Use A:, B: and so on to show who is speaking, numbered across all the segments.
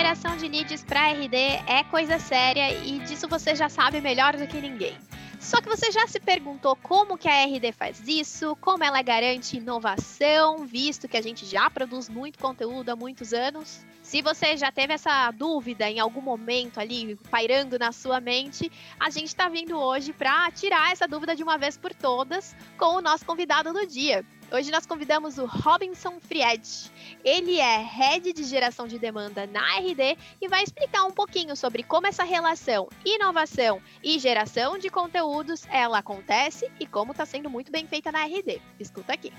A: Geração de leads para RD é coisa séria e disso você já sabe melhor do que ninguém. Só que você já se perguntou como que a RD faz isso, como ela garante inovação, visto que a gente já produz muito conteúdo há muitos anos? Se você já teve essa dúvida em algum momento ali pairando na sua mente, a gente está vindo hoje para tirar essa dúvida de uma vez por todas com o nosso convidado do dia. Hoje nós convidamos o Robinson Fried. Ele é head de geração de demanda na RD e vai explicar um pouquinho sobre como essa relação inovação e geração de conteúdos ela acontece e como está sendo muito bem feita na RD. Escuta aqui.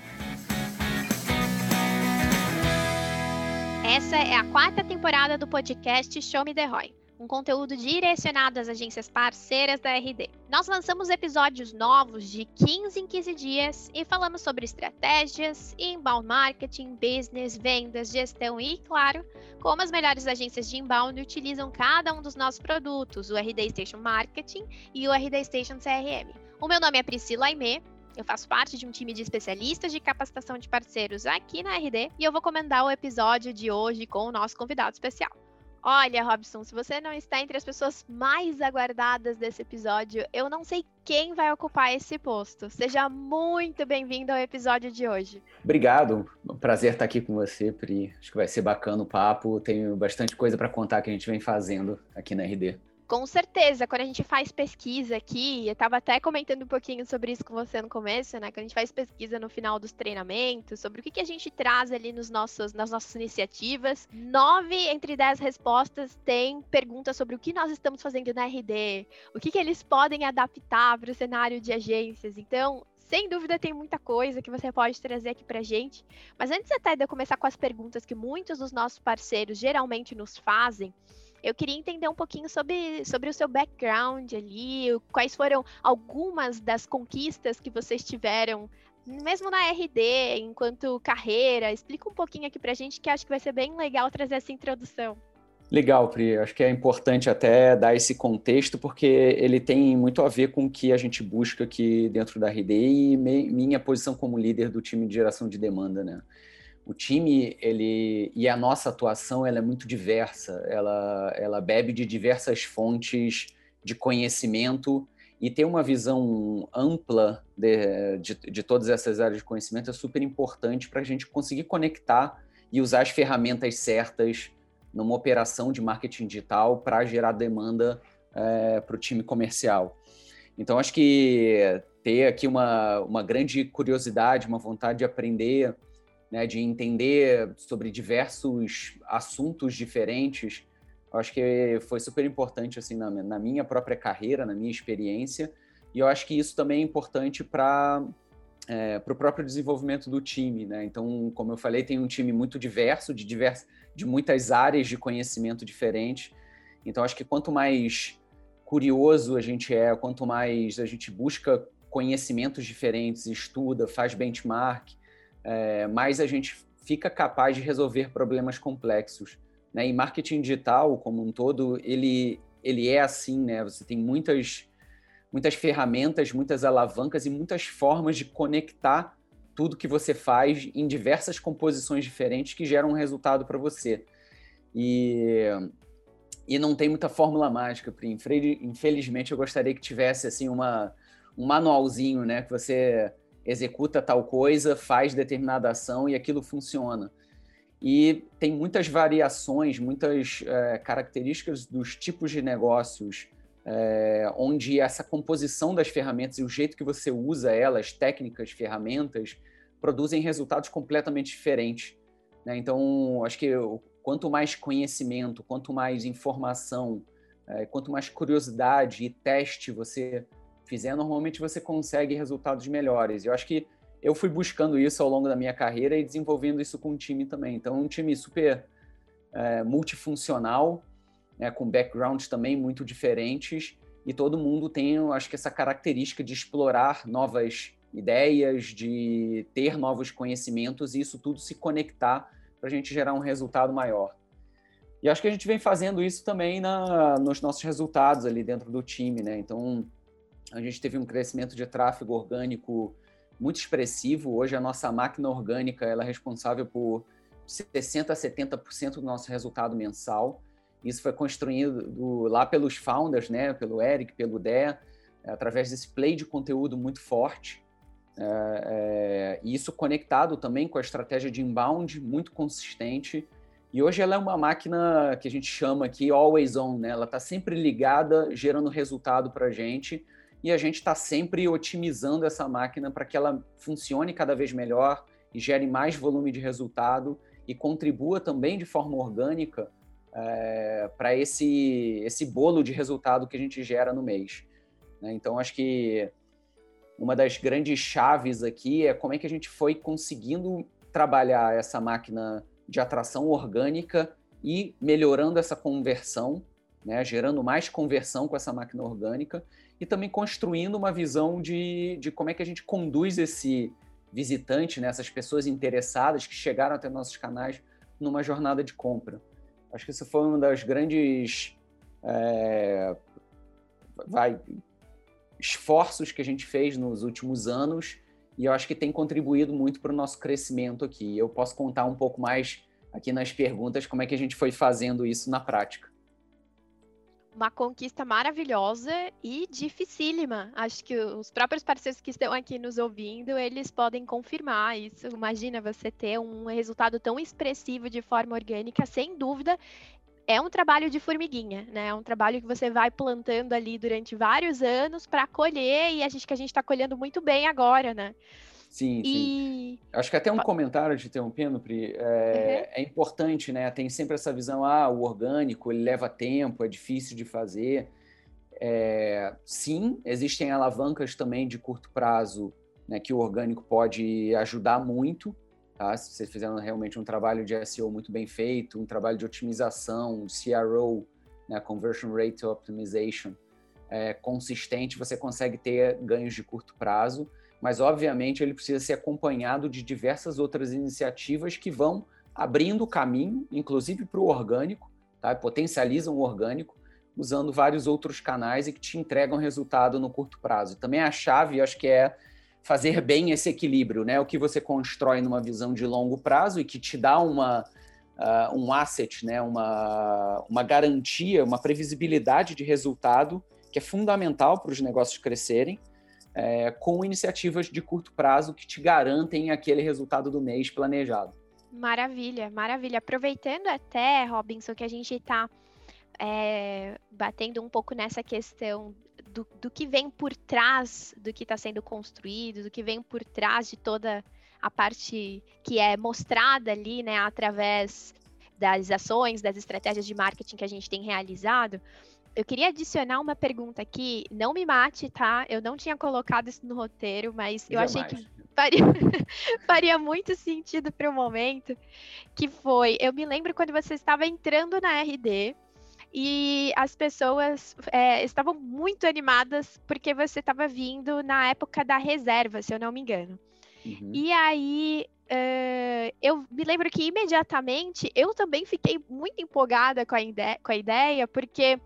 A: Essa é a quarta temporada do podcast Show Me The Roy um conteúdo direcionado às agências parceiras da RD. Nós lançamos episódios novos de 15 em 15 dias e falamos sobre estratégias, inbound marketing, business, vendas, gestão e, claro, como as melhores agências de inbound utilizam cada um dos nossos produtos, o RD Station Marketing e o RD Station CRM. O meu nome é Priscila Aimee, eu faço parte de um time de especialistas de capacitação de parceiros aqui na RD e eu vou comandar o episódio de hoje com o nosso convidado especial. Olha, Robson, se você não está entre as pessoas mais aguardadas desse episódio, eu não sei quem vai ocupar esse posto. Seja muito bem-vindo ao episódio de hoje.
B: Obrigado, prazer estar aqui com você, Pri. Acho que vai ser bacana o papo. Tenho bastante coisa para contar que a gente vem fazendo aqui na RD.
A: Com certeza, quando a gente faz pesquisa aqui, eu estava até comentando um pouquinho sobre isso com você no começo, né? Quando a gente faz pesquisa no final dos treinamentos, sobre o que, que a gente traz ali nos nossos, nas nossas iniciativas, nove entre dez respostas têm perguntas sobre o que nós estamos fazendo na RD, o que, que eles podem adaptar para o cenário de agências. Então, sem dúvida tem muita coisa que você pode trazer aqui para gente. Mas antes até de eu começar com as perguntas que muitos dos nossos parceiros geralmente nos fazem, eu queria entender um pouquinho sobre, sobre o seu background ali, quais foram algumas das conquistas que vocês tiveram, mesmo na RD, enquanto carreira. Explica um pouquinho aqui pra gente, que acho que vai ser bem legal trazer essa introdução.
B: Legal, Pri. Acho que é importante até dar esse contexto, porque ele tem muito a ver com o que a gente busca aqui dentro da RD e minha posição como líder do time de geração de demanda, né? O time ele e a nossa atuação ela é muito diversa ela ela bebe de diversas fontes de conhecimento e ter uma visão ampla de, de, de todas essas áreas de conhecimento é super importante para a gente conseguir conectar e usar as ferramentas certas numa operação de marketing digital para gerar demanda é, para o time comercial. Então, acho que ter aqui uma, uma grande curiosidade, uma vontade de aprender né, de entender sobre diversos assuntos diferentes. Eu acho que foi super importante assim na, na minha própria carreira, na minha experiência, e eu acho que isso também é importante para é, para o próprio desenvolvimento do time, né? Então, como eu falei, tem um time muito diverso, de divers, de muitas áreas de conhecimento diferentes. Então, acho que quanto mais curioso a gente é, quanto mais a gente busca conhecimentos diferentes, estuda, faz benchmark, é, mais a gente fica capaz de resolver problemas complexos. Né? E marketing digital, como um todo, ele, ele é assim, né? Você tem muitas, muitas ferramentas, muitas alavancas e muitas formas de conectar tudo que você faz em diversas composições diferentes que geram um resultado para você. E, e não tem muita fórmula mágica, Pri. Infelizmente, eu gostaria que tivesse assim uma, um manualzinho, né? Que você executa tal coisa, faz determinada ação e aquilo funciona. E tem muitas variações, muitas é, características dos tipos de negócios, é, onde essa composição das ferramentas e o jeito que você usa elas, técnicas, ferramentas, produzem resultados completamente diferentes. Né? Então, acho que quanto mais conhecimento, quanto mais informação, é, quanto mais curiosidade e teste você fizer, normalmente você consegue resultados melhores. Eu acho que eu fui buscando isso ao longo da minha carreira e desenvolvendo isso com o time também. Então, um time super é, multifuncional, né, com backgrounds também muito diferentes, e todo mundo tem, acho que, essa característica de explorar novas ideias, de ter novos conhecimentos e isso tudo se conectar para a gente gerar um resultado maior. E acho que a gente vem fazendo isso também na, nos nossos resultados ali dentro do time, né? Então, a gente teve um crescimento de tráfego orgânico muito expressivo. Hoje a nossa máquina orgânica ela é responsável por 60 a 70% do nosso resultado mensal. Isso foi construído lá pelos founders, né? Pelo Eric, pelo Dé, através desse play de conteúdo muito forte. É, é, e isso conectado também com a estratégia de inbound muito consistente. E hoje ela é uma máquina que a gente chama aqui always on, né? Ela está sempre ligada, gerando resultado para a gente. E a gente está sempre otimizando essa máquina para que ela funcione cada vez melhor e gere mais volume de resultado e contribua também de forma orgânica é, para esse, esse bolo de resultado que a gente gera no mês. Né? Então, acho que uma das grandes chaves aqui é como é que a gente foi conseguindo trabalhar essa máquina de atração orgânica e melhorando essa conversão, né? gerando mais conversão com essa máquina orgânica e também construindo uma visão de, de como é que a gente conduz esse visitante, né? essas pessoas interessadas que chegaram até nossos canais numa jornada de compra. Acho que isso foi uma das grandes é, vai, esforços que a gente fez nos últimos anos e eu acho que tem contribuído muito para o nosso crescimento aqui. Eu posso contar um pouco mais aqui nas perguntas como é que a gente foi fazendo isso na prática
A: uma conquista maravilhosa e dificílima. Acho que os próprios parceiros que estão aqui nos ouvindo, eles podem confirmar isso. Imagina você ter um resultado tão expressivo de forma orgânica, sem dúvida. É um trabalho de formiguinha, né? É um trabalho que você vai plantando ali durante vários anos para colher e a gente que a gente está colhendo muito bem agora, né?
B: Sim, e... sim. Acho que até um comentário de interrompendo, Pri, é, uhum. é, importante, né? Tem sempre essa visão, ah, o orgânico, ele leva tempo, é difícil de fazer. É, sim, existem alavancas também de curto prazo, né, que o orgânico pode ajudar muito, tá? Se vocês fizeram realmente um trabalho de SEO muito bem feito, um trabalho de otimização, CRO, né, Conversion Rate Optimization, é, consistente, você consegue ter ganhos de curto prazo mas obviamente ele precisa ser acompanhado de diversas outras iniciativas que vão abrindo caminho, inclusive para o orgânico, tá? potencializam o orgânico, usando vários outros canais e que te entregam resultado no curto prazo. Também a chave, acho que é fazer bem esse equilíbrio, né? O que você constrói numa visão de longo prazo e que te dá uma, uh, um asset, né? uma, uma garantia, uma previsibilidade de resultado que é fundamental para os negócios crescerem, é, com iniciativas de curto prazo que te garantem aquele resultado do mês planejado.
A: Maravilha, maravilha. Aproveitando até, Robinson, que a gente está é, batendo um pouco nessa questão do, do que vem por trás do que está sendo construído, do que vem por trás de toda a parte que é mostrada ali, né, através das ações, das estratégias de marketing que a gente tem realizado. Eu queria adicionar uma pergunta aqui. Não me mate, tá? Eu não tinha colocado isso no roteiro, mas eu achei que faria, faria muito sentido para o momento. Que foi, eu me lembro quando você estava entrando na RD e as pessoas é, estavam muito animadas porque você estava vindo na época da reserva, se eu não me engano. Uhum. E aí Uh, eu me lembro que imediatamente eu também fiquei muito empolgada com a, ide com a ideia, porque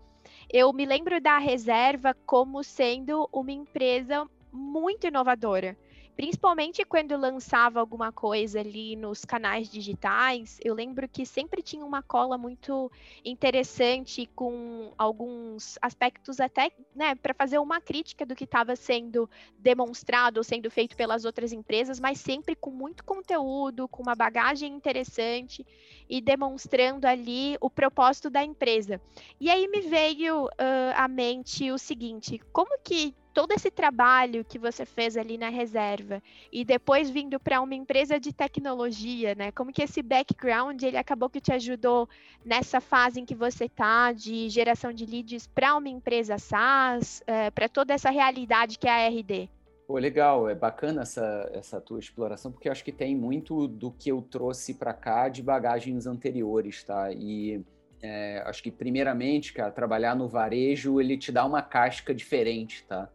A: eu me lembro da reserva como sendo uma empresa muito inovadora. Principalmente quando lançava alguma coisa ali nos canais digitais, eu lembro que sempre tinha uma cola muito interessante com alguns aspectos até, né, para fazer uma crítica do que estava sendo demonstrado ou sendo feito pelas outras empresas, mas sempre com muito conteúdo, com uma bagagem interessante e demonstrando ali o propósito da empresa. E aí me veio uh, à mente o seguinte: como que todo esse trabalho que você fez ali na reserva e depois vindo para uma empresa de tecnologia, né? Como que esse background ele acabou que te ajudou nessa fase em que você está de geração de leads para uma empresa SaaS, é, para toda essa realidade que é a RD?
B: Pô, legal, é bacana essa, essa tua exploração, porque eu acho que tem muito do que eu trouxe para cá de bagagens anteriores, tá? E é, acho que, primeiramente, cara, trabalhar no varejo, ele te dá uma casca diferente, tá?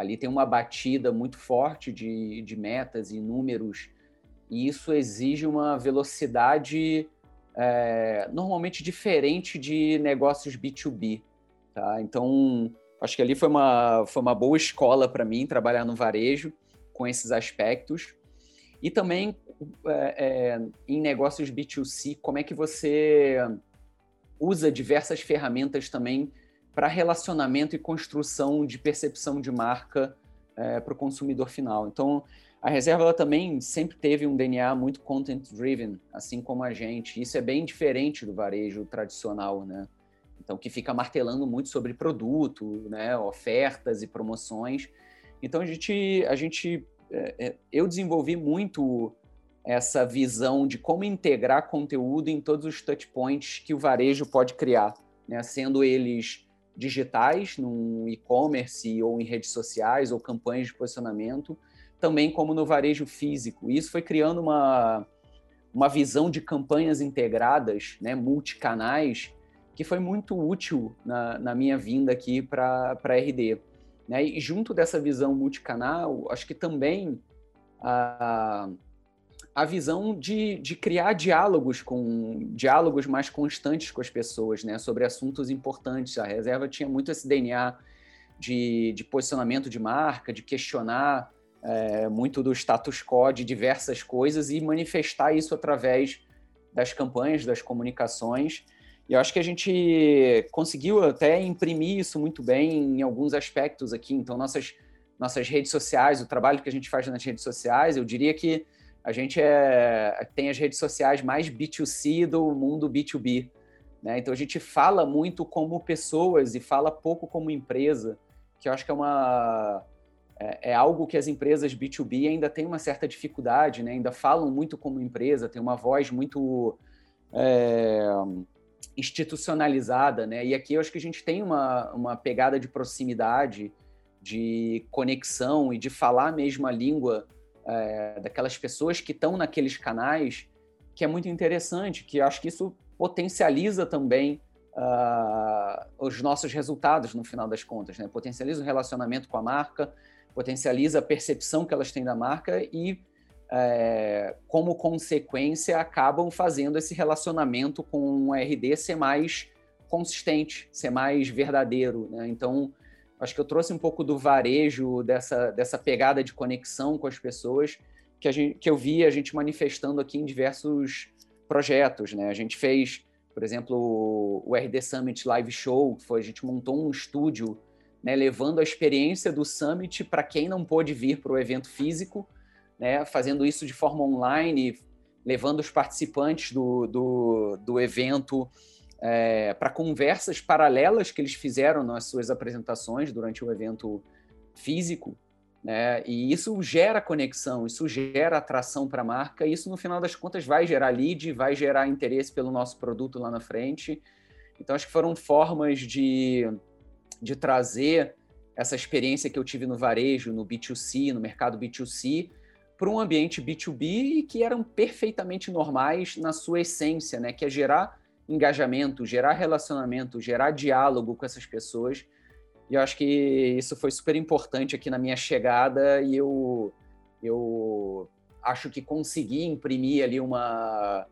B: Ali tem uma batida muito forte de, de metas e números, e isso exige uma velocidade é, normalmente diferente de negócios B2B. Tá? Então, acho que ali foi uma, foi uma boa escola para mim trabalhar no varejo com esses aspectos. E também é, é, em negócios B2C, como é que você usa diversas ferramentas também para relacionamento e construção de percepção de marca é, para o consumidor final. Então, a reserva ela também sempre teve um DNA muito content driven, assim como a gente. Isso é bem diferente do varejo tradicional, né? Então, que fica martelando muito sobre produto, né, ofertas e promoções. Então, a gente, a gente é, é, eu desenvolvi muito essa visão de como integrar conteúdo em todos os touchpoints que o varejo pode criar, né? sendo eles digitais, no e-commerce ou em redes sociais ou campanhas de posicionamento, também como no varejo físico. E isso foi criando uma, uma visão de campanhas integradas, né, multicanais, que foi muito útil na, na minha vinda aqui para a RD. Né? E junto dessa visão multicanal, acho que também a, a visão de, de criar diálogos com diálogos mais constantes com as pessoas, né, sobre assuntos importantes. A reserva tinha muito esse DNA de, de posicionamento de marca, de questionar é, muito do status quo de diversas coisas e manifestar isso através das campanhas, das comunicações. E eu acho que a gente conseguiu até imprimir isso muito bem em alguns aspectos aqui. Então, nossas, nossas redes sociais, o trabalho que a gente faz nas redes sociais, eu diria que a gente é, tem as redes sociais mais B2C do mundo B2B. Né? Então, a gente fala muito como pessoas e fala pouco como empresa, que eu acho que é uma é, é, algo que as empresas B2B ainda têm uma certa dificuldade, né? ainda falam muito como empresa, tem uma voz muito é, institucionalizada, né? E aqui eu acho que a gente tem uma, uma pegada de proximidade, de conexão e de falar a língua é, daquelas pessoas que estão naqueles canais, que é muito interessante, que acho que isso potencializa também uh, os nossos resultados no final das contas, né? Potencializa o relacionamento com a marca, potencializa a percepção que elas têm da marca e, é, como consequência, acabam fazendo esse relacionamento com o RD ser mais consistente, ser mais verdadeiro. Né? Então, acho que eu trouxe um pouco do varejo, dessa, dessa pegada de conexão com as pessoas que, a gente, que eu vi a gente manifestando aqui em diversos projetos. Né? A gente fez, por exemplo, o RD Summit Live Show, que foi, a gente montou um estúdio né, levando a experiência do Summit para quem não pôde vir para o evento físico, né, fazendo isso de forma online, levando os participantes do, do, do evento é, para conversas paralelas que eles fizeram nas suas apresentações durante o evento físico. Né? E isso gera conexão, isso gera atração para a marca, e isso no final das contas vai gerar lead, vai gerar interesse pelo nosso produto lá na frente. Então, acho que foram formas de, de trazer essa experiência que eu tive no varejo, no B2C, no mercado B2C, para um ambiente B2B e que eram perfeitamente normais na sua essência, né? Que é gerar engajamento, gerar relacionamento, gerar diálogo com essas pessoas. E eu acho que isso foi super importante aqui na minha chegada e eu, eu acho que consegui imprimir ali uma,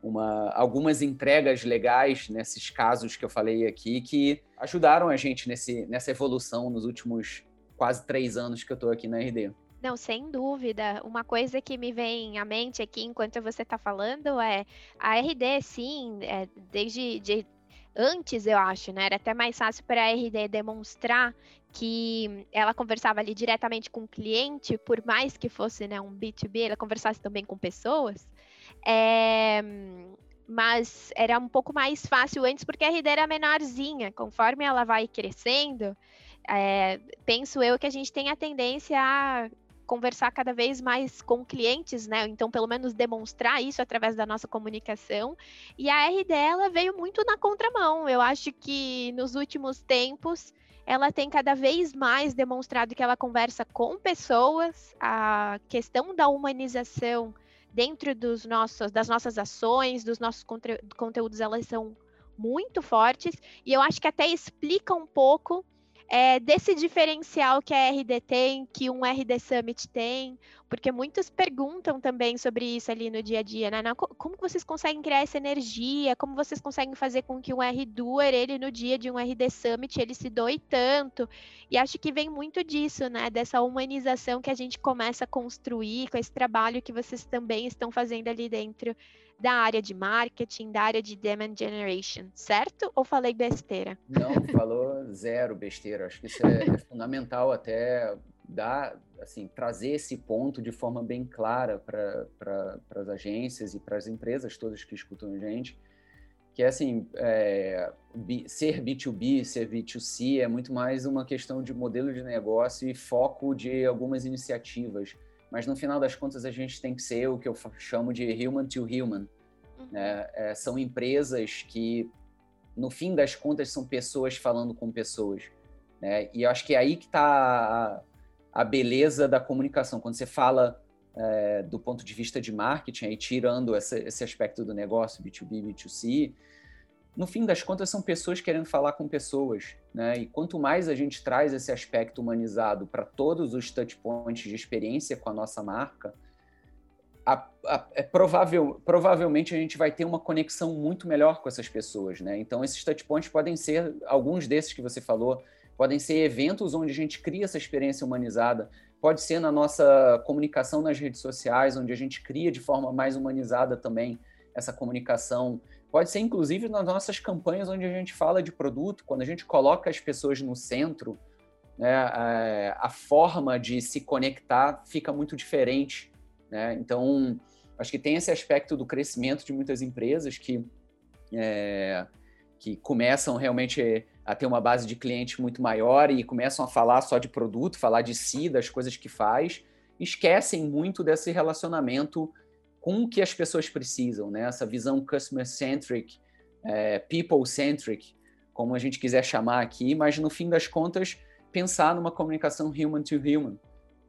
B: uma, algumas entregas legais nesses casos que eu falei aqui que ajudaram a gente nesse, nessa evolução nos últimos quase três anos que eu estou aqui na RD.
A: Não, sem dúvida. Uma coisa que me vem à mente aqui enquanto você está falando é a RD, sim, é, desde de, antes, eu acho, né? Era até mais fácil para a RD demonstrar que ela conversava ali diretamente com o cliente, por mais que fosse né, um B2B, ela conversasse também com pessoas. É, mas era um pouco mais fácil antes porque a RD era menorzinha. Conforme ela vai crescendo, é, penso eu que a gente tem a tendência a conversar cada vez mais com clientes, né? Então, pelo menos demonstrar isso através da nossa comunicação. E a RD ela veio muito na contramão. Eu acho que nos últimos tempos ela tem cada vez mais demonstrado que ela conversa com pessoas, a questão da humanização dentro dos nossos, das nossas ações, dos nossos conte conteúdos, elas são muito fortes, e eu acho que até explica um pouco é, desse diferencial que a RD tem, que um RD Summit tem, porque muitos perguntam também sobre isso ali no dia a dia, né? Como vocês conseguem criar essa energia? Como vocês conseguem fazer com que um R-Doer, ele no dia de um RD Summit, ele se doe tanto? E acho que vem muito disso, né? Dessa humanização que a gente começa a construir com esse trabalho que vocês também estão fazendo ali dentro da área de marketing, da área de demand generation, certo? Ou falei besteira?
B: Não, falou zero besteira. Acho que isso é, é fundamental até dar, assim, trazer esse ponto de forma bem clara para pra, as agências e para as empresas todas que escutam a gente, que é assim, é, ser B2B, ser B2C é muito mais uma questão de modelo de negócio e foco de algumas iniciativas mas no final das contas a gente tem que ser o que eu chamo de human to human. Uhum. Né? É, são empresas que, no fim das contas, são pessoas falando com pessoas. Né? E eu acho que é aí que está a, beleza da comunicação. Quando você fala é, do ponto de vista de marketing, aí tirando essa, esse aspecto do negócio, B2B, B2C, no fim das contas, são pessoas querendo falar com pessoas, né? E quanto mais a gente traz esse aspecto humanizado para todos os touchpoints de experiência com a nossa marca, a, a, é provável, provavelmente a gente vai ter uma conexão muito melhor com essas pessoas, né? Então, esses touchpoints podem ser alguns desses que você falou, podem ser eventos onde a gente cria essa experiência humanizada, pode ser na nossa comunicação nas redes sociais, onde a gente cria de forma mais humanizada também essa comunicação Pode ser, inclusive, nas nossas campanhas onde a gente fala de produto, quando a gente coloca as pessoas no centro, né, a, é, a forma de se conectar fica muito diferente. Né? Então, acho que tem esse aspecto do crescimento de muitas empresas que, é, que começam realmente a ter uma base de cliente muito maior e começam a falar só de produto, falar de si, das coisas que faz, esquecem muito desse relacionamento com o que as pessoas precisam, né? Essa visão customer-centric, é, people-centric, como a gente quiser chamar aqui, mas no fim das contas, pensar numa comunicação human-to-human,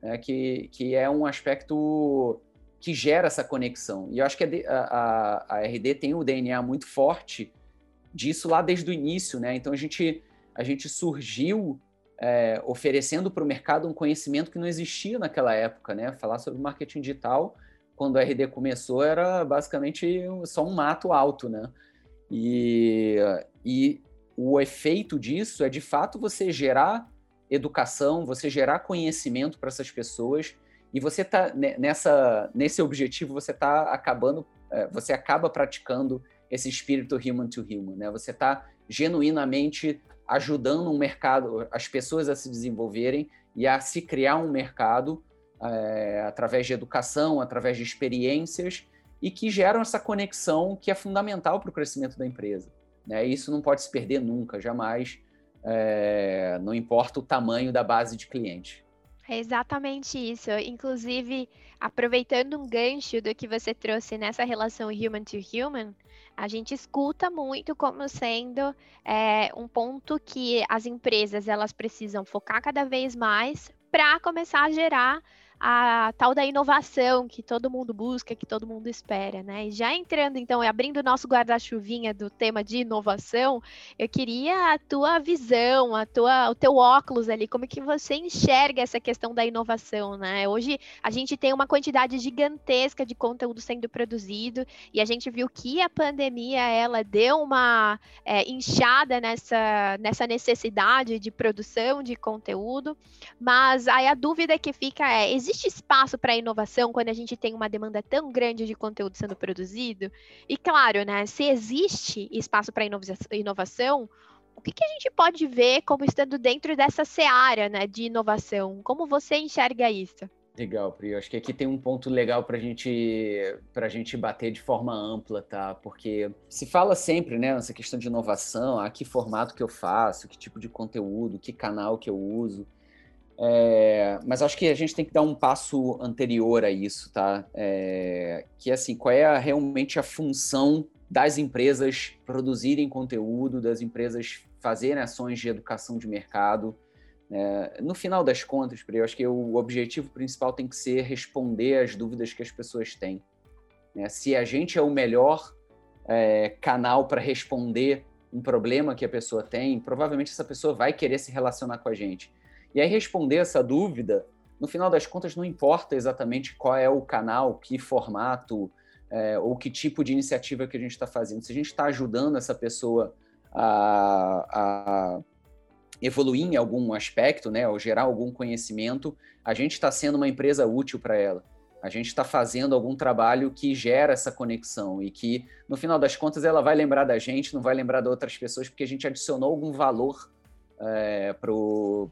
B: né? que, que é um aspecto que gera essa conexão. E eu acho que a, a, a RD tem o DNA muito forte disso lá desde o início, né? Então a gente, a gente surgiu é, oferecendo para o mercado um conhecimento que não existia naquela época, né? Falar sobre marketing digital quando o RD começou, era basicamente só um mato alto, né? E, e o efeito disso é, de fato, você gerar educação, você gerar conhecimento para essas pessoas e você tá nessa nesse objetivo você está acabando é, você acaba praticando esse espírito human to human né você está genuinamente ajudando um mercado as pessoas a se desenvolverem e a se criar um mercado é, através de educação, através de experiências e que geram essa conexão que é fundamental para o crescimento da empresa. Né? Isso não pode se perder nunca, jamais, é, não importa o tamanho da base de clientes.
A: É exatamente isso. Inclusive, aproveitando um gancho do que você trouxe nessa relação human to human, a gente escuta muito como sendo é, um ponto que as empresas elas precisam focar cada vez mais para começar a gerar a tal da inovação que todo mundo busca, que todo mundo espera, né? E já entrando, então, e abrindo o nosso guarda-chuvinha do tema de inovação, eu queria a tua visão, a tua, o teu óculos ali, como que você enxerga essa questão da inovação, né? Hoje a gente tem uma quantidade gigantesca de conteúdo sendo produzido e a gente viu que a pandemia ela deu uma é, inchada nessa, nessa necessidade de produção de conteúdo, mas aí a dúvida que fica é, existe existe espaço para inovação quando a gente tem uma demanda tão grande de conteúdo sendo produzido? E claro, né, se existe espaço para inovação, o que, que, a gente pode ver como estando dentro dessa seara né, de inovação? Como você enxerga isso?
B: Legal, Pri. Acho que aqui tem um ponto legal para gente, a gente bater de forma ampla, tá? Porque se fala sempre, né, nessa questão de inovação, ah, que formato que eu faço, que tipo de conteúdo, que canal que eu uso. É, mas acho que a gente tem que dar um passo anterior a isso, tá? É, que é assim, qual é a, realmente a função das empresas produzirem conteúdo, das empresas fazerem ações de educação de mercado. É, no final das contas, eu acho que o objetivo principal tem que ser responder às dúvidas que as pessoas têm. Né? Se a gente é o melhor é, canal para responder um problema que a pessoa tem, provavelmente essa pessoa vai querer se relacionar com a gente. E aí responder essa dúvida, no final das contas, não importa exatamente qual é o canal, que formato é, ou que tipo de iniciativa que a gente está fazendo. Se a gente está ajudando essa pessoa a, a, evoluir em algum aspecto, né, ou gerar algum conhecimento, a gente está sendo uma empresa útil para ela. A gente está fazendo algum trabalho que gera essa conexão e que, no final das contas, ela vai lembrar da gente, não vai lembrar de outras pessoas, porque a gente adicionou algum valor é, para o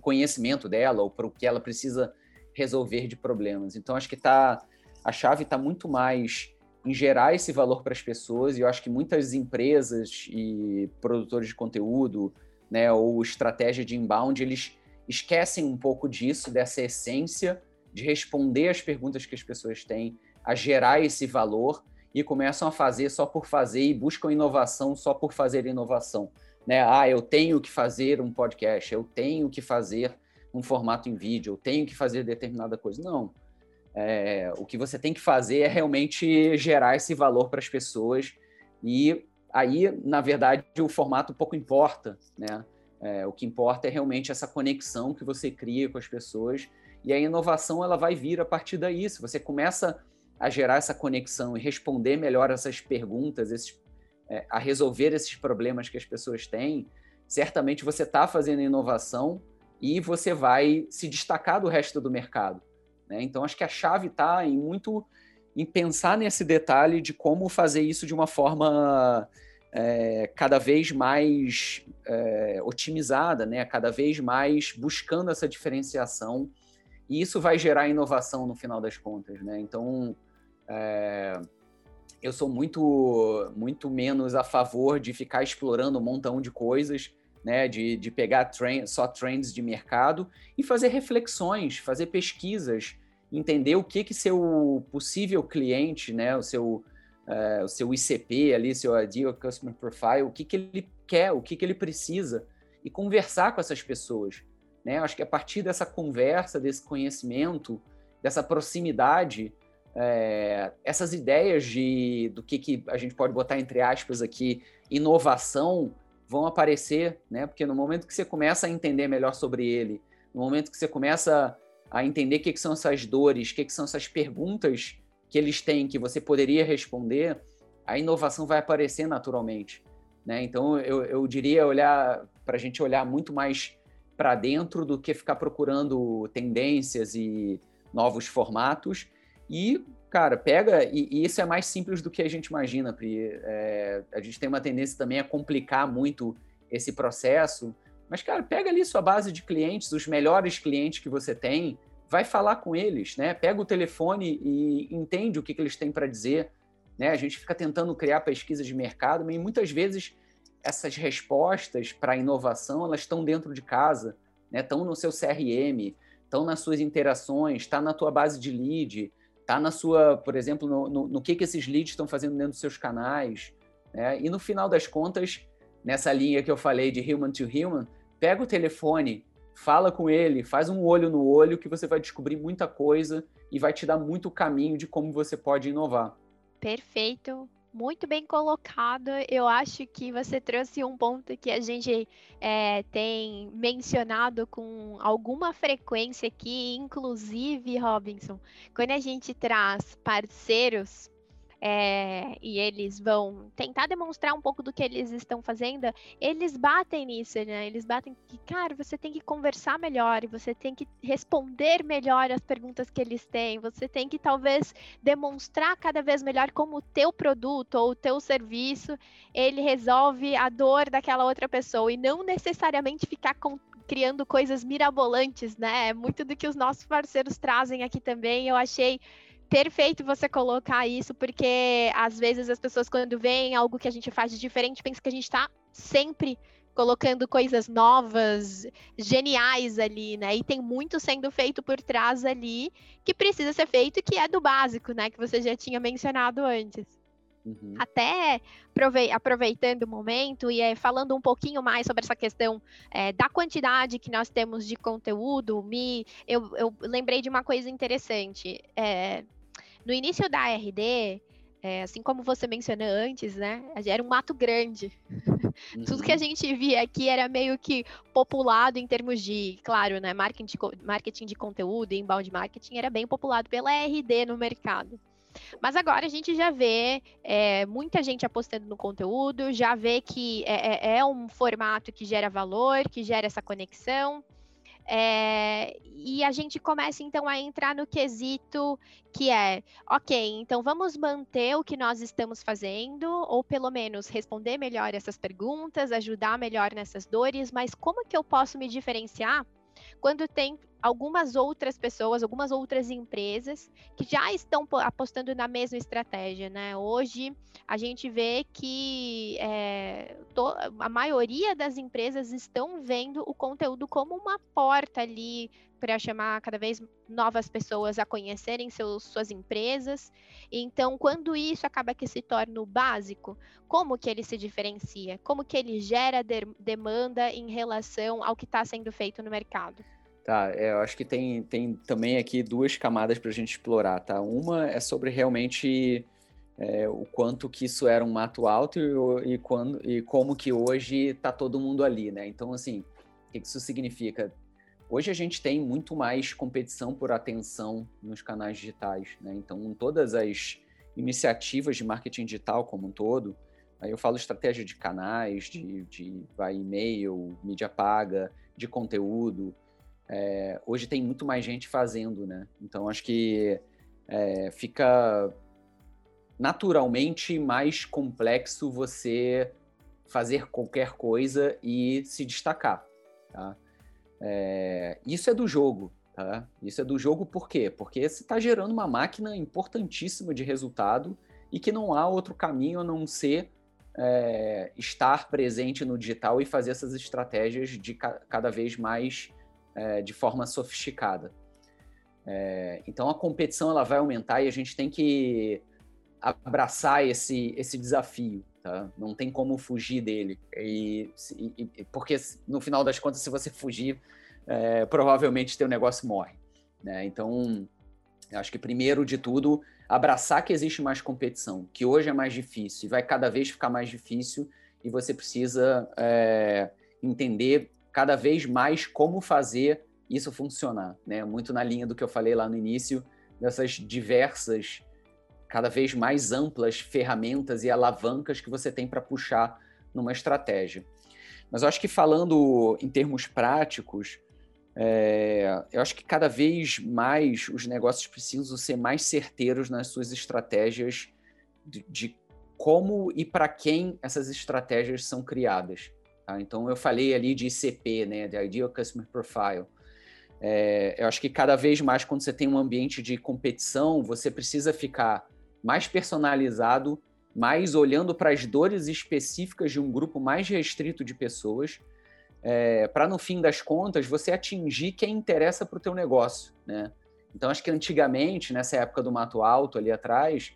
B: conhecimento dela ou para o que ela precisa resolver de problemas. Então, acho que tá, a chave está muito mais em gerar esse valor para as pessoas, e eu acho que muitas empresas e produtores de conteúdo, né, ou estratégia de inbound, eles esquecem um pouco disso, dessa essência de responder as perguntas que as pessoas têm, a gerar esse valor e começam a fazer só por fazer e buscam inovação só por fazer inovação. Né? Ah, eu tenho que fazer um podcast, eu tenho que fazer um formato em vídeo, eu tenho que fazer determinada coisa. Não. É, o que você tem que fazer é realmente gerar esse valor para as pessoas e aí, na verdade, o formato pouco importa, né? É, o que importa é realmente essa conexão que você cria com as pessoas e a inovação ela vai vir a partir daí. Se você começa a gerar essa conexão e responder melhor essas perguntas, esses, é, a resolver esses problemas que as pessoas têm, certamente você está fazendo inovação e você vai se destacar do resto do mercado. Né? Então, acho que a chave está em muito em pensar nesse detalhe de como fazer isso de uma forma é, cada vez mais é, otimizada, né? cada vez mais buscando essa diferenciação e isso vai gerar inovação no final das contas, né? Então, é, eu sou muito, muito menos a favor de ficar explorando um montão de coisas, né? De, de pegar trend, só trends de mercado e fazer reflexões, fazer pesquisas, entender o que que seu possível cliente, né? O seu é, o seu ICP ali, seu Ideal Customer Profile, o que que ele quer, o que que ele precisa e conversar com essas pessoas né? Acho que a partir dessa conversa, desse conhecimento, dessa proximidade, é, essas ideias de do que, que a gente pode botar entre aspas aqui, inovação, vão aparecer, né? Porque no momento que você começa a entender melhor sobre ele, no momento que você começa a entender o que, que são essas dores, o que, que são essas perguntas que eles têm que você poderia responder, a inovação vai aparecer naturalmente. Né? Então, eu, eu diria olhar para a gente olhar muito mais para dentro do que ficar procurando tendências e novos formatos. E, cara, pega. E, e isso é mais simples do que a gente imagina, Pri. É, a gente tem uma tendência também a complicar muito esse processo. Mas, cara, pega ali sua base de clientes, os melhores clientes que você tem, vai falar com eles, né? Pega o telefone e entende o que, que eles têm para dizer. Né? A gente fica tentando criar pesquisas de mercado, mas muitas vezes essas respostas para a inovação elas estão dentro de casa, né? Estão no seu CRM, estão nas suas interações, está na tua base de lead, está na sua, por exemplo, no, no, no, que que esses leads estão fazendo dentro dos seus canais, né? E no final das contas, nessa linha que eu falei de human to human, pega o telefone, fala com ele, faz um olho no olho que você vai descobrir muita coisa e vai te dar muito caminho de como você pode inovar.
A: Perfeito muito bem colocado. Eu acho que você trouxe um ponto que a gente é, tem mencionado com alguma frequência aqui, inclusive, Robinson, quando a gente traz parceiros é, e eles vão tentar demonstrar um pouco do que eles estão fazendo, eles batem nisso, né? Eles batem que, cara, você tem que conversar melhor, você tem que responder melhor as perguntas que eles têm, você tem que talvez demonstrar cada vez melhor como o teu produto ou o teu serviço ele resolve a dor daquela outra pessoa e não necessariamente ficar com, criando coisas mirabolantes, né? É muito do que os nossos parceiros trazem aqui também. Eu achei perfeito você colocar isso, porque às vezes as pessoas, quando veem algo que a gente faz de diferente, pensam que a gente está sempre colocando coisas novas, geniais ali, né? E tem muito sendo feito por trás ali que precisa ser feito e que é do básico, né? Que você já tinha mencionado antes. Uhum. Até aproveitando o momento e é, falando um pouquinho mais sobre essa questão é, da quantidade que nós temos de conteúdo, me, eu, eu lembrei de uma coisa interessante. É, no início da RD, é, assim como você mencionou antes, né? Era um mato grande. Uhum. Tudo que a uhum. gente via aqui era meio que populado em termos de, claro, né? Marketing de, marketing de conteúdo, inbound marketing era bem populado pela RD no mercado. Mas agora a gente já vê é, muita gente apostando no conteúdo, já vê que é, é, é um formato que gera valor, que gera essa conexão. É, e a gente começa então a entrar no quesito que é, ok, então vamos manter o que nós estamos fazendo, ou pelo menos responder melhor essas perguntas, ajudar melhor nessas dores, mas como que eu posso me diferenciar quando tem algumas outras pessoas, algumas outras empresas que já estão apostando na mesma estratégia, né? Hoje a gente vê que é, to, a maioria das empresas estão vendo o conteúdo como uma porta ali para chamar cada vez novas pessoas a conhecerem seus, suas empresas. Então, quando isso acaba que se torna o básico, como que ele se diferencia? Como que ele gera de, demanda em relação ao que está sendo feito no mercado?
B: Tá, é, eu acho que tem, tem também aqui duas camadas para a gente explorar, tá? Uma é sobre realmente é, o quanto que isso era um mato alto e, e, quando, e como que hoje está todo mundo ali, né? Então, assim, o que isso significa? Hoje a gente tem muito mais competição por atenção nos canais digitais, né? Então, todas as iniciativas de marketing digital como um todo, aí eu falo estratégia de canais, de, de vai e-mail, mídia paga, de conteúdo, é, hoje tem muito mais gente fazendo, né? Então acho que é, fica naturalmente mais complexo você fazer qualquer coisa e se destacar, tá? É, isso é do jogo, tá? Isso é do jogo por quê? Porque você está gerando uma máquina importantíssima de resultado e que não há outro caminho a não ser é, estar presente no digital e fazer essas estratégias de ca cada vez mais é, de forma sofisticada. É, então a competição ela vai aumentar e a gente tem que abraçar esse, esse desafio, tá? Não tem como fugir dele. E, e porque no final das contas, se você fugir, é, provavelmente teu negócio morre. Né? Então, acho que primeiro de tudo, abraçar que existe mais competição, que hoje é mais difícil e vai cada vez ficar mais difícil e você precisa é, entender cada vez mais como fazer isso funcionar, né? Muito na linha do que eu falei lá no início, dessas diversas, cada vez mais amplas ferramentas e alavancas que você tem para puxar numa estratégia. Mas eu acho que falando em termos práticos, é, eu acho que cada vez mais os negócios precisam ser mais certeiros nas suas estratégias de, de como e para quem essas estratégias são criadas. Tá? Então, eu falei ali de ICP, né, de Ideal Customer Profile. É, eu acho que cada vez mais, quando você tem um ambiente de competição, você precisa ficar mais personalizado, mais olhando para as dores específicas de um grupo mais restrito de pessoas, é, para no fim das contas você atingir quem interessa para o teu negócio, né? Então acho que antigamente, nessa época do Mato Alto ali atrás,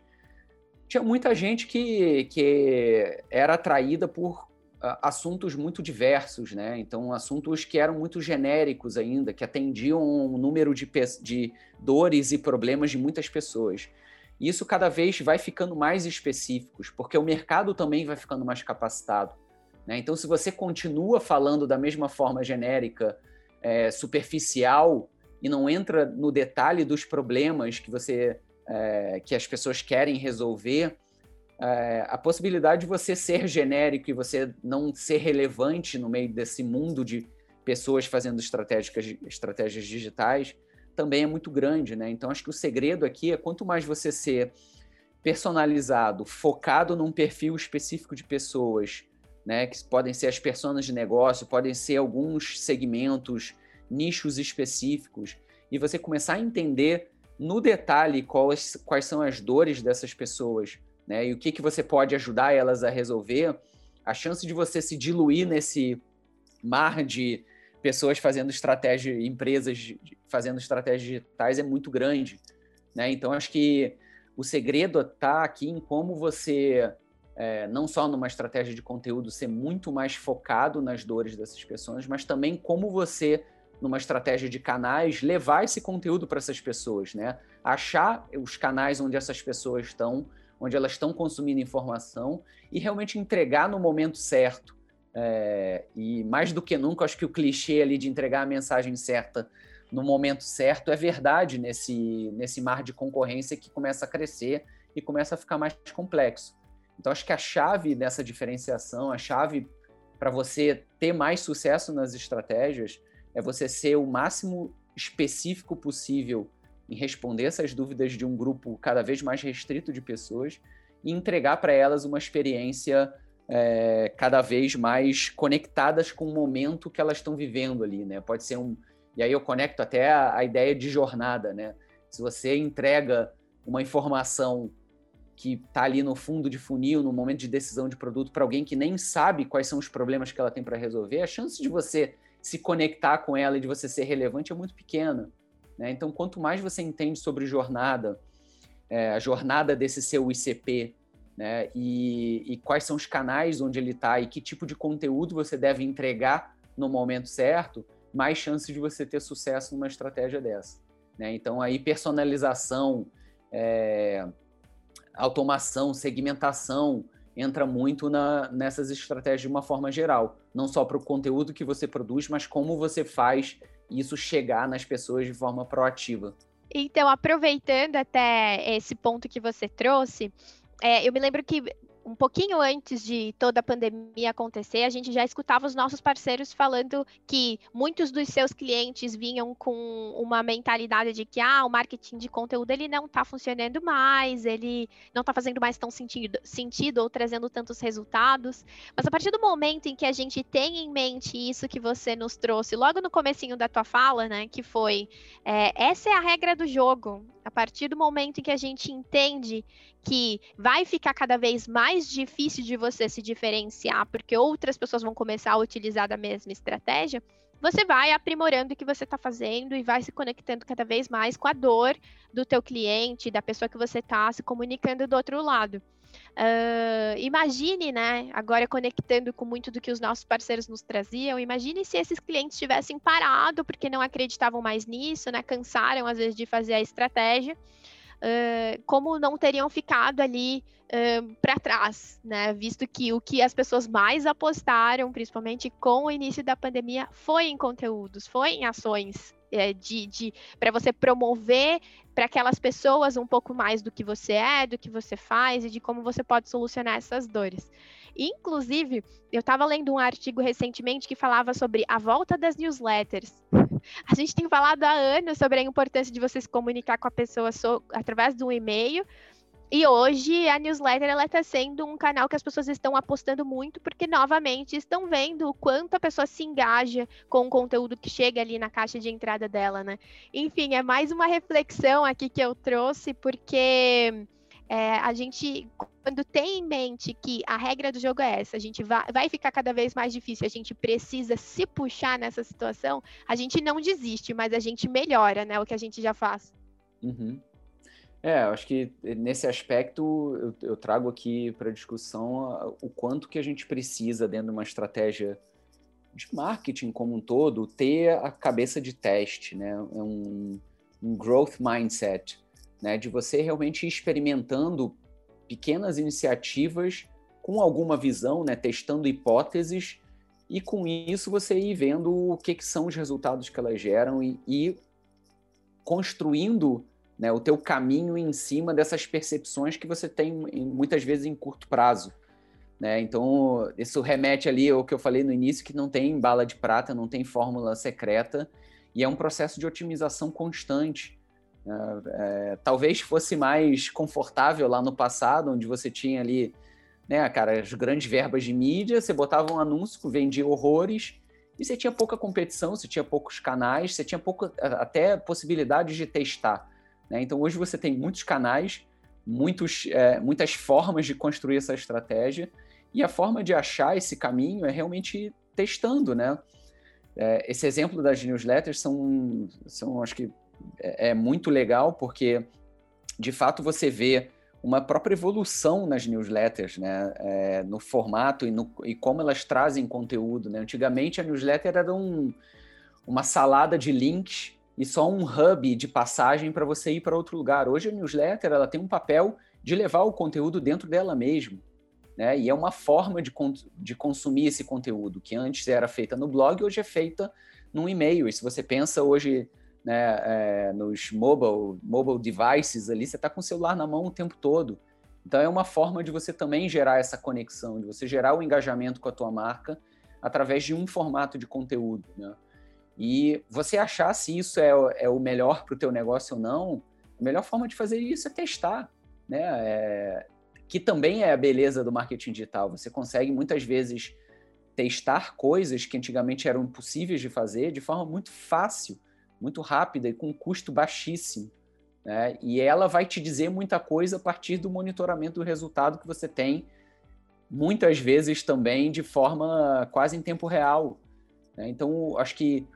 B: tinha muita gente que, que era atraída por assuntos muito diversos, né? Então, assuntos que eram muito genéricos ainda, que atendiam um número de, de dores e problemas de muitas pessoas. E isso cada vez vai ficando mais específicos, porque o mercado também vai ficando mais capacitado. Né? Então, se você continua falando da mesma forma genérica, é, superficial, e não entra no detalhe dos problemas que você é, que as pessoas querem resolver, é, a possibilidade de você ser genérico e você não ser relevante no meio desse mundo de pessoas fazendo estratégias, estratégias digitais também é muito grande, né? Então acho que o segredo aqui é quanto mais você ser personalizado, focado num perfil específico de pessoas, né? Que podem ser as pessoas de negócio, podem ser alguns segmentos, nichos específicos, e você começar a entender no detalhe quais, quais são as dores dessas pessoas, né? E o que, que você pode ajudar elas a resolver, a chance de você se diluir nesse mar de pessoas fazendo estratégia, empresas fazendo estratégias digitais é muito grande, né? Então acho que o segredo está aqui em como você é, não só numa estratégia de conteúdo ser muito mais focado nas dores dessas pessoas, mas também como você numa estratégia de canais levar esse conteúdo para essas pessoas, né? Achar os canais onde essas pessoas estão, onde elas estão consumindo informação e realmente entregar no momento certo. É, e mais do que nunca, acho que o clichê ali de entregar a mensagem certa no momento certo é verdade nesse, nesse mar de concorrência que começa a crescer e começa a ficar mais complexo. Então, acho que a chave dessa diferenciação, a chave para você ter mais sucesso nas estratégias, é você ser o máximo específico possível em responder essas dúvidas de um grupo cada vez mais restrito de pessoas e entregar para elas uma experiência é, cada vez mais conectadas com o momento que elas estão vivendo ali, né? Pode ser um e aí eu conecto até a, a ideia de jornada, né? Se você entrega uma informação que está ali no fundo de funil, no momento de decisão de produto, para alguém que nem sabe quais são os problemas que ela tem para resolver, a chance de você se conectar com ela e de você ser relevante é muito pequena. Né? Então, quanto mais você entende sobre jornada, é, a jornada desse seu ICP, né? E, e, quais são os canais onde ele está e que tipo de conteúdo você deve entregar no momento certo, mais chances de você ter sucesso numa estratégia dessa. Né? Então, aí, personalização, é, automação, segmentação entra muito na, nessas estratégias de uma forma geral. Não só para o conteúdo que você produz, mas como você faz isso chegar nas pessoas de forma proativa.
A: Então, aproveitando até esse ponto que você trouxe, é, eu me lembro que um pouquinho antes de toda a pandemia acontecer, a gente já escutava os nossos parceiros falando que muitos dos seus clientes vinham com uma mentalidade de que ah, o marketing de conteúdo ele não está funcionando mais, ele não está fazendo mais tão sentido, sentido ou trazendo tantos resultados. Mas a partir do momento em que a gente tem em mente isso que você nos trouxe logo no comecinho da tua fala, né, que foi é, essa é a regra do jogo. A partir do momento em que a gente entende que vai ficar cada vez mais difícil de você se diferenciar, porque outras pessoas vão começar a utilizar da mesma estratégia, você vai aprimorando o que você está fazendo e vai se conectando cada vez mais com a dor do teu cliente, da pessoa que você está se comunicando do outro lado. Uh, imagine, né, agora conectando com muito do que os nossos parceiros nos traziam, imagine se esses clientes tivessem parado porque não acreditavam mais nisso, né, cansaram às vezes de fazer a estratégia, uh, como não teriam ficado ali uh, para trás, né, visto que o que as pessoas mais apostaram, principalmente com o início da pandemia, foi em conteúdos, foi em ações de, de para você promover para aquelas pessoas um pouco mais do que você é, do que você faz e de como você pode solucionar essas dores. Inclusive, eu estava lendo um artigo recentemente que falava sobre a volta das newsletters. A gente tem falado há anos sobre a importância de você se comunicar com a pessoa so, através de um e-mail, e hoje a newsletter ela está sendo um canal que as pessoas estão apostando muito, porque novamente estão vendo o quanto a pessoa se engaja com o conteúdo que chega ali na caixa de entrada dela, né? Enfim, é mais uma reflexão aqui que eu trouxe, porque é, a gente, quando tem em mente que a regra do jogo é essa, a gente vai, vai ficar cada vez mais difícil, a gente precisa se puxar nessa situação, a gente não desiste, mas a gente melhora, né? O que a gente já faz.
B: Uhum. É, acho que nesse aspecto eu, eu trago aqui para discussão o quanto que a gente precisa, dentro de uma estratégia de marketing como um todo, ter a cabeça de teste, né? É um, um growth mindset, né? De você realmente experimentando pequenas iniciativas com alguma visão, né? Testando hipóteses e com isso você ir vendo o que, que são os resultados que elas geram e, e construindo né, o teu caminho em cima dessas percepções que você tem muitas vezes em curto prazo. Né? Então, isso remete ali ao que eu falei no início, que não tem bala de prata, não tem fórmula secreta, e é um processo de otimização constante. Né? É, talvez fosse mais confortável lá no passado, onde você tinha ali, né, cara, as grandes verbas de mídia, você botava um anúncio, vendia horrores, e você tinha pouca competição, você tinha poucos canais, você tinha pouca, até possibilidades de testar. Né? Então, hoje você tem muitos canais, muitos, é, muitas formas de construir essa estratégia, e a forma de achar esse caminho é realmente testando, né? É, esse exemplo das newsletters são, são acho que é, é muito legal, porque de fato você vê uma própria evolução nas newsletters, né? É, no formato e, no, e, como elas trazem conteúdo. Né? Antigamente a newsletter era um, uma salada de links e só um hub de passagem para você ir para outro lugar. Hoje a newsletter ela tem um papel de levar o conteúdo dentro dela mesmo. Né? E é uma forma de, de consumir esse conteúdo, que antes era feita no blog, hoje é feita num e-mail. E se você pensa hoje né, é, nos mobile, mobile devices ali, você está com o celular na mão o tempo todo. Então é uma forma de você também gerar essa conexão, de você gerar o engajamento com a tua marca através de um formato de conteúdo. Né? E você achar se isso é, é o melhor para o teu negócio ou não, a melhor forma de fazer isso é testar. Né? É, que também é a beleza do marketing digital. Você consegue muitas vezes testar coisas que antigamente eram impossíveis de fazer de forma muito fácil, muito rápida e com um custo baixíssimo. Né? E ela vai te dizer muita coisa a partir do monitoramento do resultado que você tem, muitas vezes também de forma quase em tempo real. Né? Então, acho que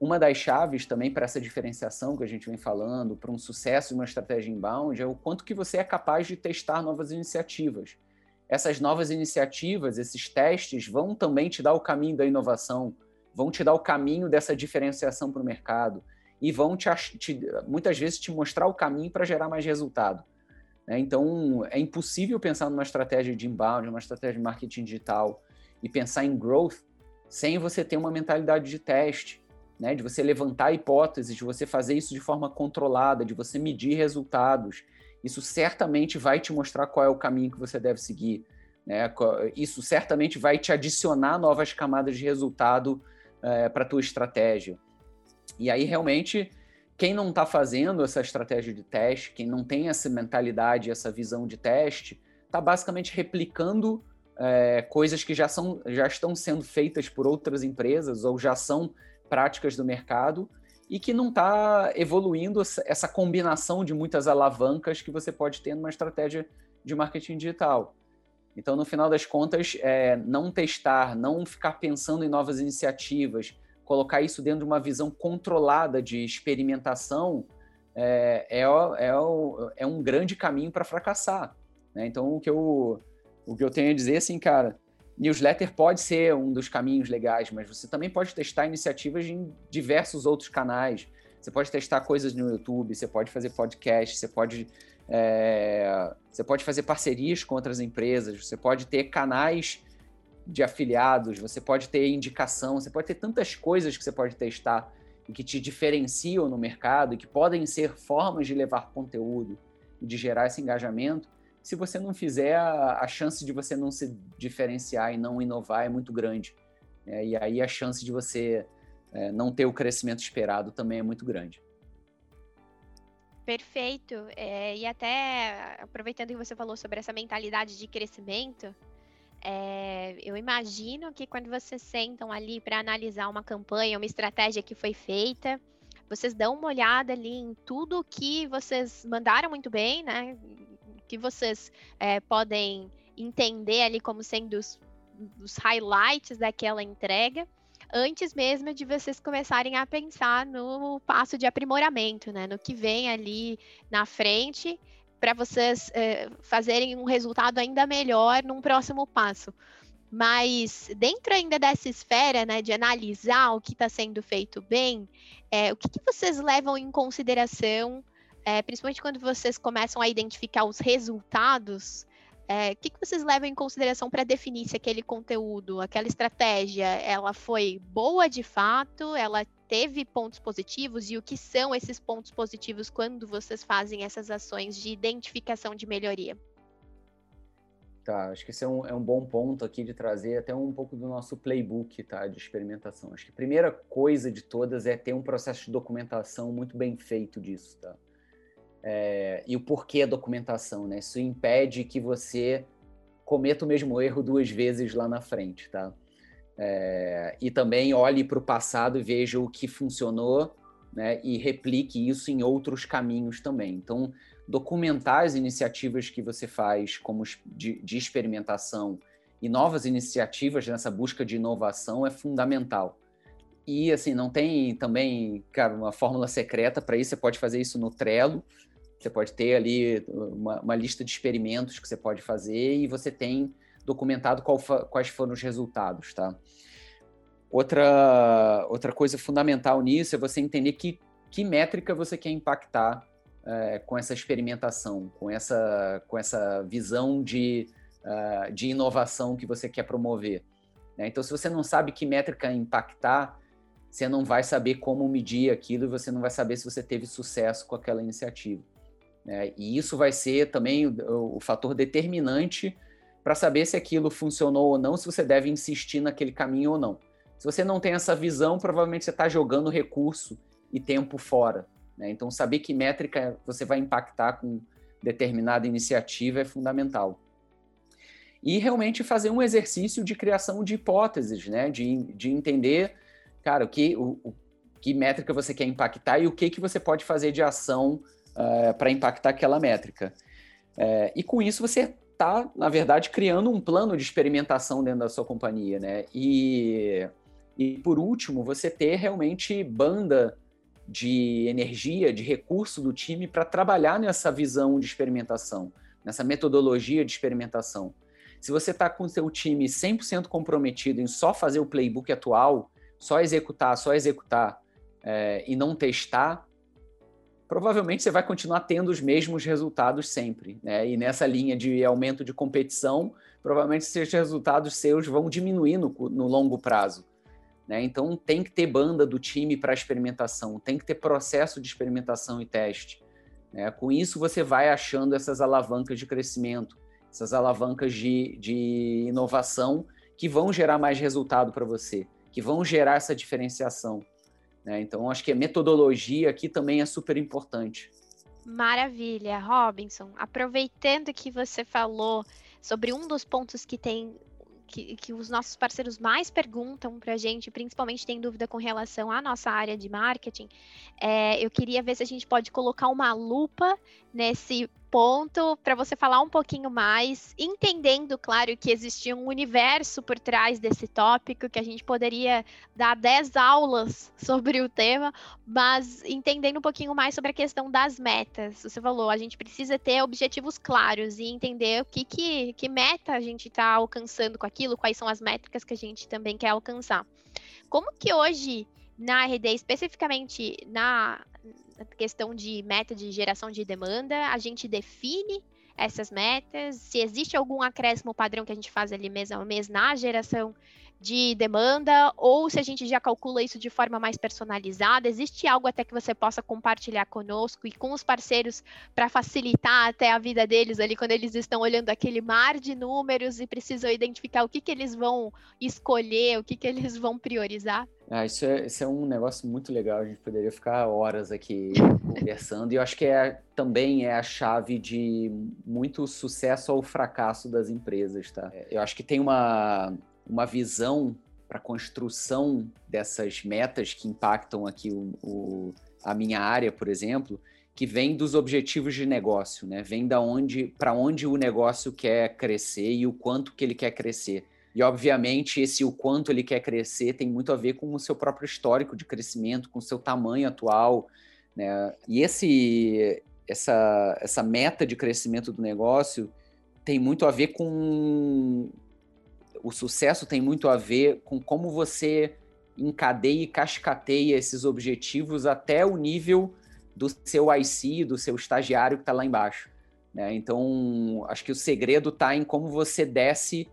B: uma das chaves também para essa diferenciação que a gente vem falando, para um sucesso de uma estratégia inbound, é o quanto que você é capaz de testar novas iniciativas. Essas novas iniciativas, esses testes, vão também te dar o caminho da inovação, vão te dar o caminho dessa diferenciação para o mercado e vão te, te, muitas vezes te mostrar o caminho para gerar mais resultado. Né? Então, é impossível pensar numa estratégia de inbound, numa estratégia de marketing digital e pensar em growth sem você ter uma mentalidade de teste né, de você levantar hipóteses, de você fazer isso de forma controlada, de você medir resultados. Isso certamente vai te mostrar qual é o caminho que você deve seguir. Né? Isso certamente vai te adicionar novas camadas de resultado é, para a tua estratégia. E aí, realmente, quem não está fazendo essa estratégia de teste, quem não tem essa mentalidade, essa visão de teste, está basicamente replicando é, coisas que já, são, já estão sendo feitas por outras empresas ou já são práticas do mercado e que não está evoluindo essa combinação de muitas alavancas que você pode ter numa estratégia de marketing digital. Então, no final das contas, é, não testar, não ficar pensando em novas iniciativas, colocar isso dentro de uma visão controlada de experimentação é, é, é, é um grande caminho para fracassar. Né? Então, o que, eu, o que eu tenho a dizer, assim, cara, Newsletter pode ser um dos caminhos legais, mas você também pode testar iniciativas em diversos outros canais. Você pode testar coisas no YouTube, você pode fazer podcast, você pode, é, você pode fazer parcerias com outras empresas, você pode ter canais de afiliados, você pode ter indicação, você pode ter tantas coisas que você pode testar e que te diferenciam no mercado e que podem ser formas de levar conteúdo e de gerar esse engajamento se você não fizer, a, chance de você não se diferenciar e não inovar é muito grande. É, e aí a chance de você é, não ter o crescimento esperado também é muito grande.
A: Perfeito. É, e até aproveitando que você falou sobre essa mentalidade de crescimento, é, eu imagino que quando vocês sentam ali para analisar uma campanha, uma estratégia que foi feita, vocês dão uma olhada ali em tudo que vocês mandaram muito bem, né? Que vocês é, podem entender ali como sendo os, os highlights daquela entrega, antes mesmo de vocês começarem a pensar no passo de aprimoramento, né? No que vem ali na frente para vocês é, fazerem um resultado ainda melhor num próximo passo. Mas dentro ainda dessa esfera, né, de analisar o que está sendo feito bem, é, o que, que vocês levam em consideração é, principalmente quando vocês começam a identificar os resultados, é, o que, que vocês levam em consideração para definir se aquele conteúdo, aquela estratégia, ela foi boa de fato, ela teve pontos positivos e o que são esses pontos positivos quando vocês fazem essas ações de identificação de melhoria?
B: Tá, acho que esse é um, é um bom ponto aqui de trazer até um pouco do nosso playbook tá, de experimentação. Acho que a primeira coisa de todas é ter um processo de documentação muito bem feito disso. Tá? É, e o porquê a documentação, né? Isso impede que você cometa o mesmo erro duas vezes lá na frente, tá? É, e também olhe para o passado e veja o que funcionou, né? E replique isso em outros caminhos também. Então, documentar as iniciativas que você faz como de, de experimentação e novas iniciativas nessa busca de inovação é fundamental. E assim, não tem também, cara, uma fórmula secreta para isso, você pode fazer isso no Trello, você pode ter ali uma, uma, lista de experimentos que você pode fazer e você tem documentado qual, quais foram os resultados, tá? Outra, outra coisa fundamental nisso é você entender que que métrica você quer impactar é, com essa experimentação, com essa, com essa visão de, uh, de inovação que você quer promover. Né? Então, se você não sabe que métrica impactar, você não vai saber como medir aquilo e você não vai saber se você teve sucesso com aquela iniciativa. Né? E isso vai ser também o, o fator determinante para saber se aquilo funcionou ou não, se você deve insistir naquele caminho ou não. Se você não tem essa visão, provavelmente você está jogando recurso e tempo fora. Né? Então, saber que métrica você vai impactar com determinada iniciativa é fundamental e realmente fazer um exercício de criação de hipóteses, né? De, de entender, cara, o que, o, o que métrica você quer impactar e o que, que você pode fazer de ação uh, eh, para impactar aquela métrica. Uh, e com isso você está, na verdade, criando um plano de experimentação dentro da sua companhia, né? E, e por último, você ter realmente banda de energia, de recurso do time para trabalhar nessa visão de experimentação, nessa metodologia de experimentação. Se você está com o seu time 100% comprometido em só fazer o playbook atual, só executar, só executar é, e não testar, provavelmente você vai continuar tendo os mesmos resultados sempre. Né? E nessa linha de aumento de competição, provavelmente esses resultados seus vão diminuir no, no longo prazo. Né? Então tem que ter banda do time para experimentação, tem que ter processo de experimentação e teste. Né? Com isso você vai achando essas alavancas de crescimento essas alavancas de, de inovação que vão gerar mais resultado para você, que vão gerar essa diferenciação. Né? Então, acho que a metodologia aqui também é super importante.
A: Maravilha, Robinson. Aproveitando que você falou sobre um dos pontos que tem que, que, os nossos parceiros mais perguntam para a gente, principalmente tem dúvida com relação à nossa área de marketing, é, eu queria ver se a gente pode colocar uma lupa nesse ponto para você falar um pouquinho mais, entendendo, claro, que existia um universo por trás desse tópico, que a gente poderia dar 10 aulas sobre o tema, mas entendendo um pouquinho mais sobre a questão das metas. Você falou, a gente precisa ter objetivos claros e entender o que, que, que meta a gente está alcançando com aquilo, quais são as métricas que a gente também quer alcançar. Como que hoje na RD, especificamente na questão de meta de geração de demanda, a gente define essas metas, se existe algum acréscimo padrão que a gente faz ali mês a mês na geração de demanda, ou se a gente já calcula isso de forma mais personalizada, existe algo até que você possa compartilhar conosco e com os parceiros para facilitar até a vida deles ali quando eles estão olhando aquele mar de números e precisam identificar o que, que eles vão escolher, o que, que eles vão priorizar?
B: Ah, isso, é, isso é um negócio muito legal, a gente poderia ficar horas aqui conversando, e eu acho que é, também é a chave de muito sucesso ou fracasso das empresas, tá? Eu acho que tem uma, uma visão para a construção dessas metas que impactam aqui o, o, a minha área, por exemplo, que vem dos objetivos de negócio, né? Vem da onde para onde o negócio quer crescer e o quanto que ele quer crescer. E obviamente esse o quanto ele quer crescer tem muito a ver com o seu próprio histórico de crescimento, com o seu tamanho atual, né? E esse essa essa meta de crescimento do negócio tem muito a ver com o sucesso tem muito a ver com como você encadeia e cascateia esses objetivos até o nível do seu IC, do seu estagiário que está lá embaixo. Né? Então, acho que o segredo está em como você desce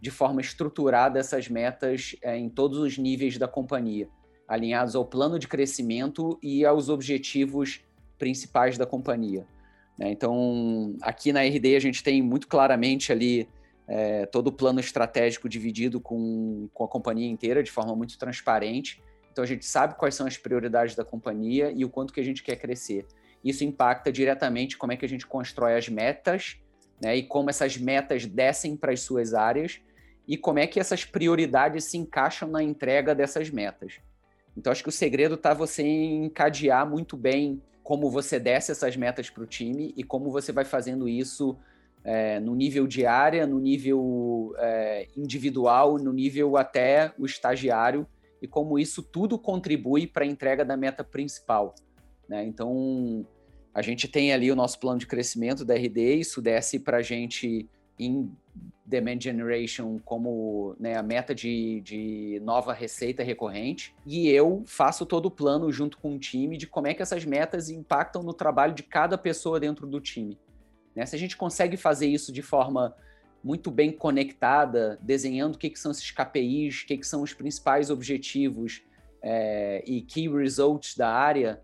B: de forma estruturada essas metas é, em todos os níveis da companhia, alinhados ao plano de crescimento e aos objetivos principais da companhia. Né? Então, aqui na RD a gente tem muito claramente ali é, todo o plano estratégico dividido com, com a companhia inteira de forma muito transparente. Então a gente sabe quais são as prioridades da companhia e o quanto que a gente quer crescer. Isso impacta diretamente como é que a gente constrói as metas, né, e como essas metas descem para as suas áreas e como é que essas prioridades se encaixam na entrega dessas metas. Então acho que o segredo está você encadear muito bem como você desce essas metas para o time e como você vai fazendo isso é, no nível de área, no nível é, individual, no nível até o estagiário, e como isso tudo contribui para a entrega da meta principal. Né? Então, a gente tem ali o nosso plano de crescimento da RD, isso desce para a gente em demand generation como né, a meta de, de nova receita recorrente e eu faço todo o plano junto com o time de como é que essas metas impactam no trabalho de cada pessoa dentro do time. Né? Se a gente consegue fazer isso de forma muito bem conectada, desenhando o que, que são esses KPIs, o que, que são os principais objetivos é, e key results da área,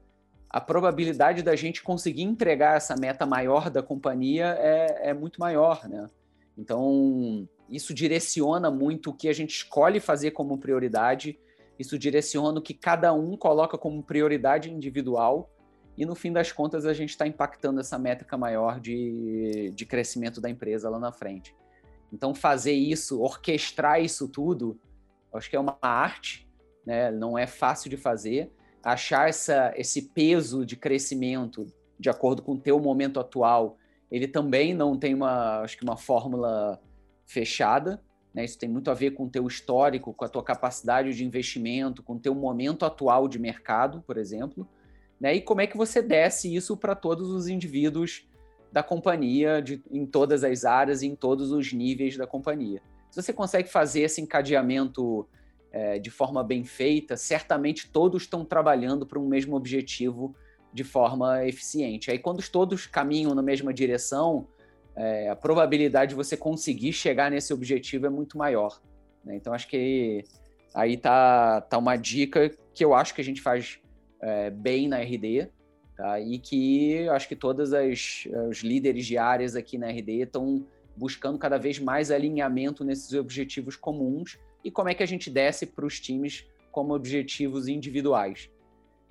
B: a probabilidade da gente conseguir entregar essa meta maior da companhia é, é muito maior, né? Então, isso direciona muito o que a gente escolhe fazer como prioridade, isso direciona o que cada um coloca como prioridade individual, e no fim das contas a gente está impactando essa métrica maior de, de crescimento da empresa lá na frente. Então, fazer isso, orquestrar isso tudo, acho que é uma arte, né? não é fácil de fazer. Achar essa, esse peso de crescimento de acordo com o teu momento atual ele também não tem uma, acho que uma fórmula fechada, né? Isso tem muito a ver com o teu histórico, com a tua capacidade de investimento, com o teu momento atual de mercado, por exemplo, né? E como é que você desce isso para todos os indivíduos da companhia, de, em todas as áreas, em todos os níveis da companhia. Se você consegue fazer esse encadeamento é, de forma bem feita, certamente todos estão trabalhando para um mesmo objetivo de forma eficiente. Aí, quando todos caminham na mesma direção, é, a probabilidade de você conseguir chegar nesse objetivo é muito maior. Né? Então, acho que aí tá, tá uma dica que eu acho que a gente faz é, bem na RD, tá? e que acho que todos os líderes de áreas aqui na RD estão buscando cada vez mais alinhamento nesses objetivos comuns e como é que a gente desce para os times como objetivos individuais.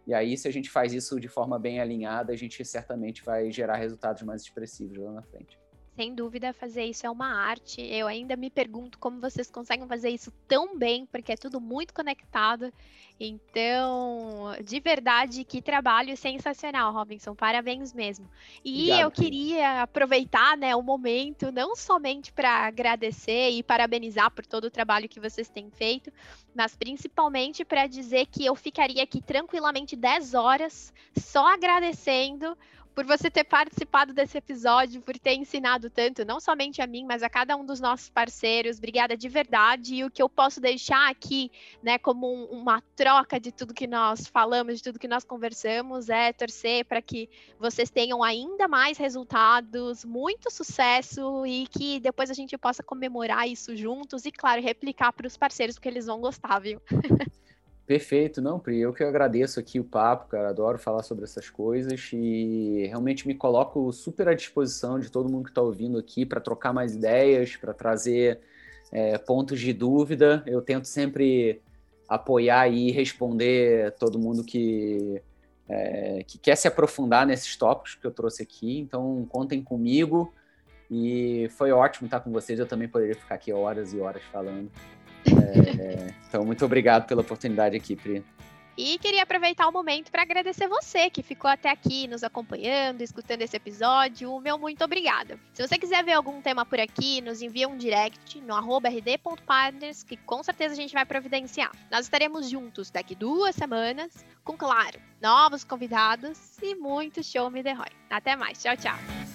B: E aí, se a gente faz isso de forma bem alinhada, a gente certamente vai gerar resultados mais expressivos lá na frente.
A: Sem dúvida, fazer isso é uma arte. Eu ainda me pergunto como vocês conseguem fazer isso tão bem, porque é tudo muito conectado. Então, de verdade, que trabalho sensacional, Robinson. Parabéns mesmo. E Obrigado, eu queria aproveitar né, o momento, não somente para agradecer e parabenizar por todo o trabalho que vocês têm feito, mas principalmente para dizer que eu ficaria aqui tranquilamente 10 horas só agradecendo por você ter participado desse episódio, por ter ensinado tanto, não somente a mim, mas a cada um dos nossos parceiros. Obrigada de verdade. E o que eu posso deixar aqui, né, como um, uma troca de tudo que nós falamos, de tudo que nós conversamos, é torcer para que vocês tenham ainda mais resultados, muito sucesso e que depois a gente possa comemorar isso juntos e, claro, replicar para os parceiros, porque eles vão gostar, viu?
B: Perfeito, não, Pri, eu que agradeço aqui o papo, cara, adoro falar sobre essas coisas e realmente me coloco super à disposição de todo mundo que está ouvindo aqui para trocar mais ideias, para trazer é, pontos de dúvida. Eu tento sempre apoiar e responder todo mundo que, é, que quer se aprofundar nesses tópicos que eu trouxe aqui, então contem comigo e foi ótimo estar com vocês, eu também poderia ficar aqui horas e horas falando. É, então, muito obrigado pela oportunidade aqui, Pri.
A: E queria aproveitar o momento para agradecer você que ficou até aqui nos acompanhando, escutando esse episódio. O meu muito obrigada. Se você quiser ver algum tema por aqui, nos envia um direct no rd.partners, que com certeza a gente vai providenciar. Nós estaremos juntos daqui duas semanas, com, claro, novos convidados e muito show me the Roy. Até mais. Tchau, tchau.